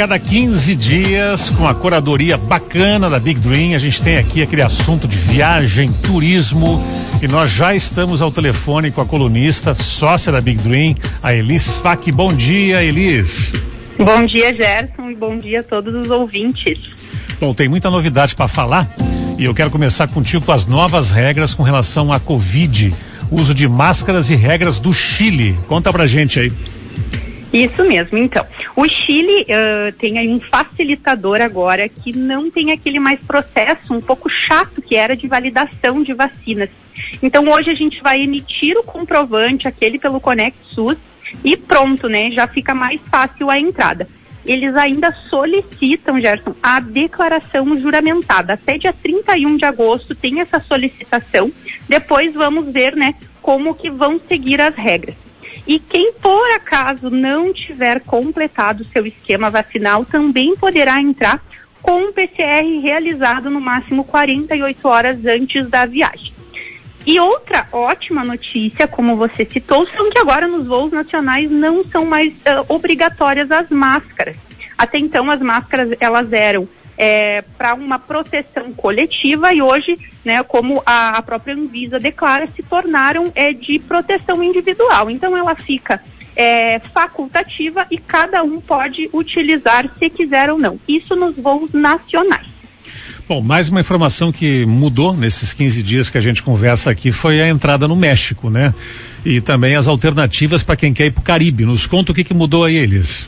cada 15 dias, com a curadoria bacana da Big Dream, a gente tem aqui aquele assunto de viagem, turismo. E nós já estamos ao telefone com a colunista, sócia da Big Dream, a Elis Fac. Bom dia, Elis. Bom dia, Gerson, e bom dia a todos os ouvintes. Bom, tem muita novidade para falar e eu quero começar contigo com as novas regras com relação à Covid, uso de máscaras e regras do Chile. Conta pra gente aí. Isso mesmo, então. O Chile uh, tem aí um facilitador agora que não tem aquele mais processo um pouco chato que era de validação de vacinas. Então hoje a gente vai emitir o comprovante, aquele pelo Conect SUS, e pronto, né? Já fica mais fácil a entrada. Eles ainda solicitam, Gerson, a declaração juramentada. Até dia 31 de agosto tem essa solicitação. Depois vamos ver, né, como que vão seguir as regras. E quem por acaso não tiver completado seu esquema vacinal também poderá entrar com um PCR realizado no máximo 48 horas antes da viagem. E outra ótima notícia, como você citou, são que agora nos voos nacionais não são mais uh, obrigatórias as máscaras. Até então as máscaras elas eram é, para uma proteção coletiva e hoje, né, como a, a própria Anvisa declara, se tornaram é, de proteção individual. Então ela fica é, facultativa e cada um pode utilizar se quiser ou não. Isso nos voos nacionais. Bom, mais uma informação que mudou nesses 15 dias que a gente conversa aqui foi a entrada no México, né? E também as alternativas para quem quer ir para o Caribe. Nos conta o que, que mudou aí, eles.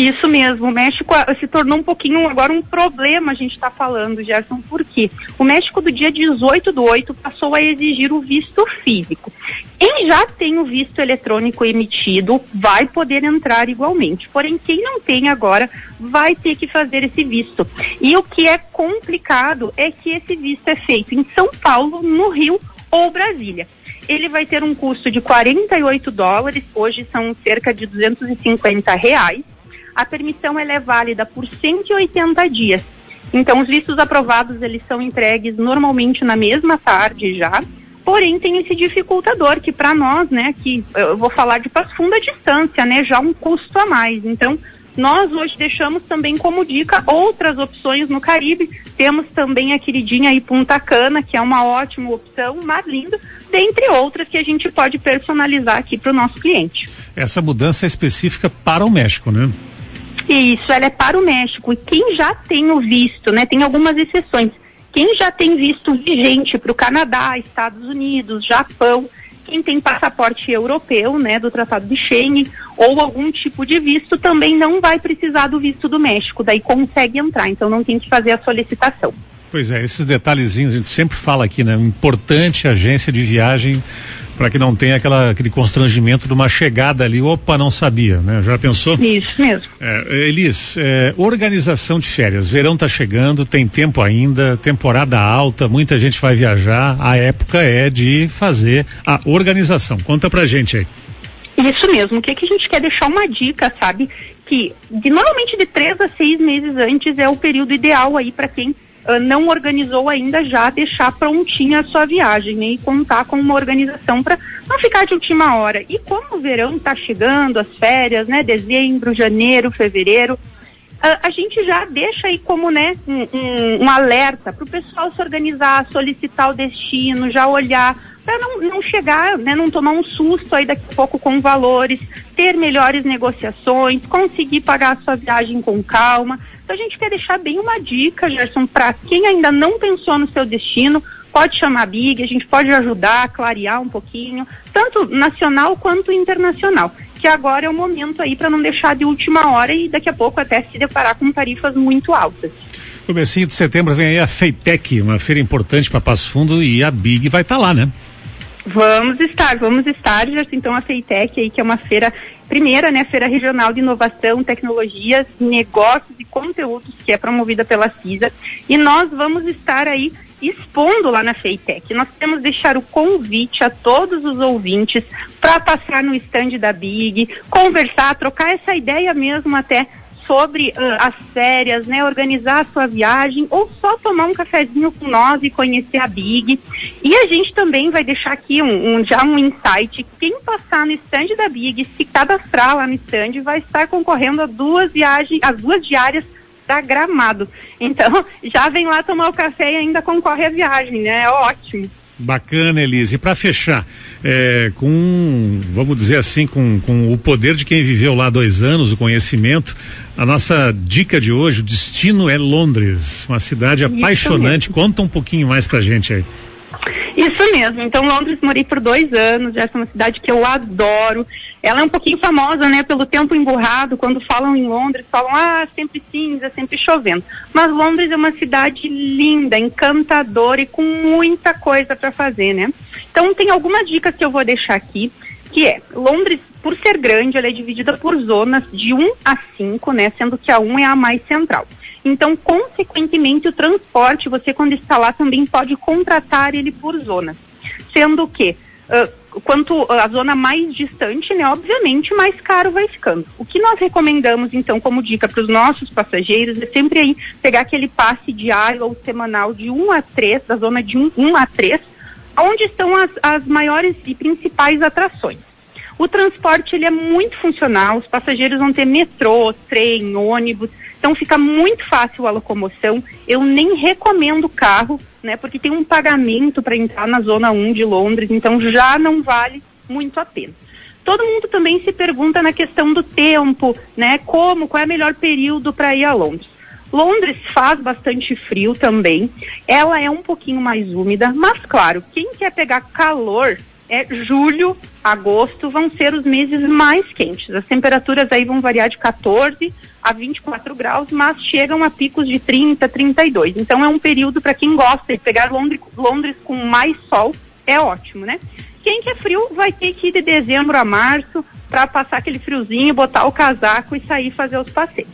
Isso mesmo, o México ah, se tornou um pouquinho agora um problema, a gente está falando, Gerson, por quê? O México do dia 18 do 8 passou a exigir o visto físico. Quem já tem o visto eletrônico emitido vai poder entrar igualmente. Porém, quem não tem agora vai ter que fazer esse visto. E o que é complicado é que esse visto é feito em São Paulo, no Rio ou Brasília ele vai ter um custo de 48 dólares, hoje são cerca de 250 reais a permissão ela é válida por 180 dias. Então, os vistos aprovados, eles são entregues normalmente na mesma tarde já, porém tem esse dificultador que para nós, né, que eu vou falar de profunda distância, né, já um custo a mais. Então, nós hoje deixamos também como dica outras opções no Caribe. Temos também a queridinha aí Punta Cana, que é uma ótima opção, Mar Lindo, dentre outras que a gente pode personalizar aqui para o nosso cliente. Essa mudança é específica para o México, né? Isso, ela é para o México. E quem já tem o visto, né? Tem algumas exceções. Quem já tem visto vigente para o Canadá, Estados Unidos, Japão, quem tem passaporte europeu, né, do Tratado de Schengen, ou algum tipo de visto, também não vai precisar do visto do México, daí consegue entrar, então não tem que fazer a solicitação. Pois é, esses detalhezinhos a gente sempre fala aqui, né? Importante agência de viagem para que não tenha aquela, aquele constrangimento de uma chegada ali, opa, não sabia, né? Já pensou? Isso mesmo. É, Elis, é, organização de férias, verão está chegando, tem tempo ainda, temporada alta, muita gente vai viajar, a época é de fazer a organização. Conta pra gente aí. Isso mesmo, o que, que a gente quer deixar uma dica, sabe? Que de, normalmente de três a seis meses antes é o período ideal aí para quem não organizou ainda já deixar prontinha a sua viagem né, e contar com uma organização para não ficar de última hora. E como o verão está chegando, as férias, né, dezembro, janeiro, fevereiro, uh, a gente já deixa aí como né, um, um, um alerta para o pessoal se organizar, solicitar o destino, já olhar para não, não chegar, né, não tomar um susto aí daqui a pouco com valores, ter melhores negociações, conseguir pagar a sua viagem com calma. A gente quer deixar bem uma dica, Gerson, para quem ainda não pensou no seu destino, pode chamar a Big, a gente pode ajudar a clarear um pouquinho, tanto nacional quanto internacional. Que agora é o momento aí para não deixar de última hora e daqui a pouco até se deparar com tarifas muito altas. Comecinho de setembro vem aí a Feitec, uma feira importante para Passo Fundo e a Big vai estar tá lá, né? Vamos estar, vamos estar, já então a Feitec aí, que é uma feira, primeira, né, feira regional de inovação, tecnologias, negócios e conteúdos, que é promovida pela CISA, e nós vamos estar aí expondo lá na Feitec. Nós queremos deixar o convite a todos os ouvintes para passar no estande da Big, conversar, trocar essa ideia mesmo até sobre uh, as férias, né, organizar a sua viagem ou só tomar um cafezinho com nós e conhecer a Big. E a gente também vai deixar aqui um, um já um insight. Quem passar no stand da Big, se cadastrar lá no stand, vai estar concorrendo a duas viagens, as duas diárias da Gramado. Então, já vem lá tomar o café e ainda concorre à viagem, né? É ótimo. Bacana, Elise. E para fechar, é, com, vamos dizer assim, com, com o poder de quem viveu lá dois anos, o conhecimento, a nossa dica de hoje, o destino é Londres, uma cidade apaixonante. Conta um pouquinho mais pra gente aí. Isso mesmo. Então, Londres morei por dois anos. Essa é uma cidade que eu adoro. Ela é um pouquinho famosa, né, pelo tempo emburrado. Quando falam em Londres, falam, ah, sempre cinza, sempre chovendo. Mas Londres é uma cidade linda, encantadora e com muita coisa para fazer, né? Então, tem algumas dicas que eu vou deixar aqui, que é, Londres, por ser grande, ela é dividida por zonas de 1 a 5, né, sendo que a 1 é a mais central. Então, consequentemente, o transporte, você quando está lá também pode contratar ele por zonas. Sendo que, uh, quanto a zona mais distante, né, obviamente, mais caro vai ficando. O que nós recomendamos, então, como dica para os nossos passageiros, é sempre aí pegar aquele passe diário ou semanal de 1 a 3, da zona de 1, 1 a 3, onde estão as, as maiores e principais atrações. O transporte ele é muito funcional, os passageiros vão ter metrô, trem, ônibus, então fica muito fácil a locomoção. Eu nem recomendo carro, né, porque tem um pagamento para entrar na zona 1 de Londres, então já não vale muito a pena. Todo mundo também se pergunta na questão do tempo, né? Como, qual é o melhor período para ir a Londres? Londres faz bastante frio também. Ela é um pouquinho mais úmida, mas claro, quem quer pegar calor é julho, agosto vão ser os meses mais quentes. As temperaturas aí vão variar de 14 a 24 graus, mas chegam a picos de 30, 32. Então é um período para quem gosta de pegar Londres, Londres com mais sol, é ótimo, né? Quem quer frio vai ter que ir de dezembro a março para passar aquele friozinho, botar o casaco e sair fazer os passeios.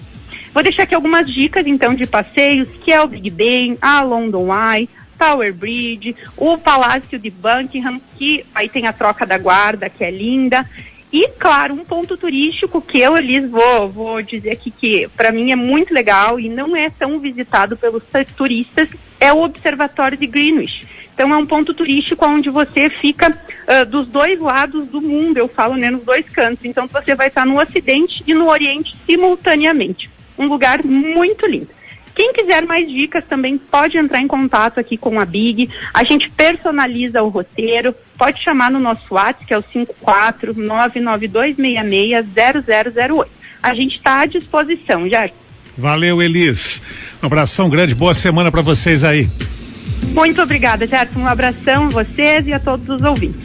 Vou deixar aqui algumas dicas então de passeios, que é o Big Ben, a London Eye, Tower Bridge, o Palácio de Buckingham, que aí tem a troca da guarda, que é linda. E, claro, um ponto turístico que eu, Elis, vou, vou dizer aqui que para mim é muito legal e não é tão visitado pelos turistas, é o Observatório de Greenwich. Então é um ponto turístico onde você fica uh, dos dois lados do mundo, eu falo, né, nos dois cantos. Então você vai estar no Ocidente e no Oriente simultaneamente. Um lugar muito lindo. Quem quiser mais dicas também pode entrar em contato aqui com a Big. A gente personaliza o roteiro. Pode chamar no nosso WhatsApp, que é o 54992660008. A gente está à disposição, já. Valeu, Elis. Um abração grande, boa semana para vocês aí. Muito obrigada, Gerson. Um abração a vocês e a todos os ouvintes.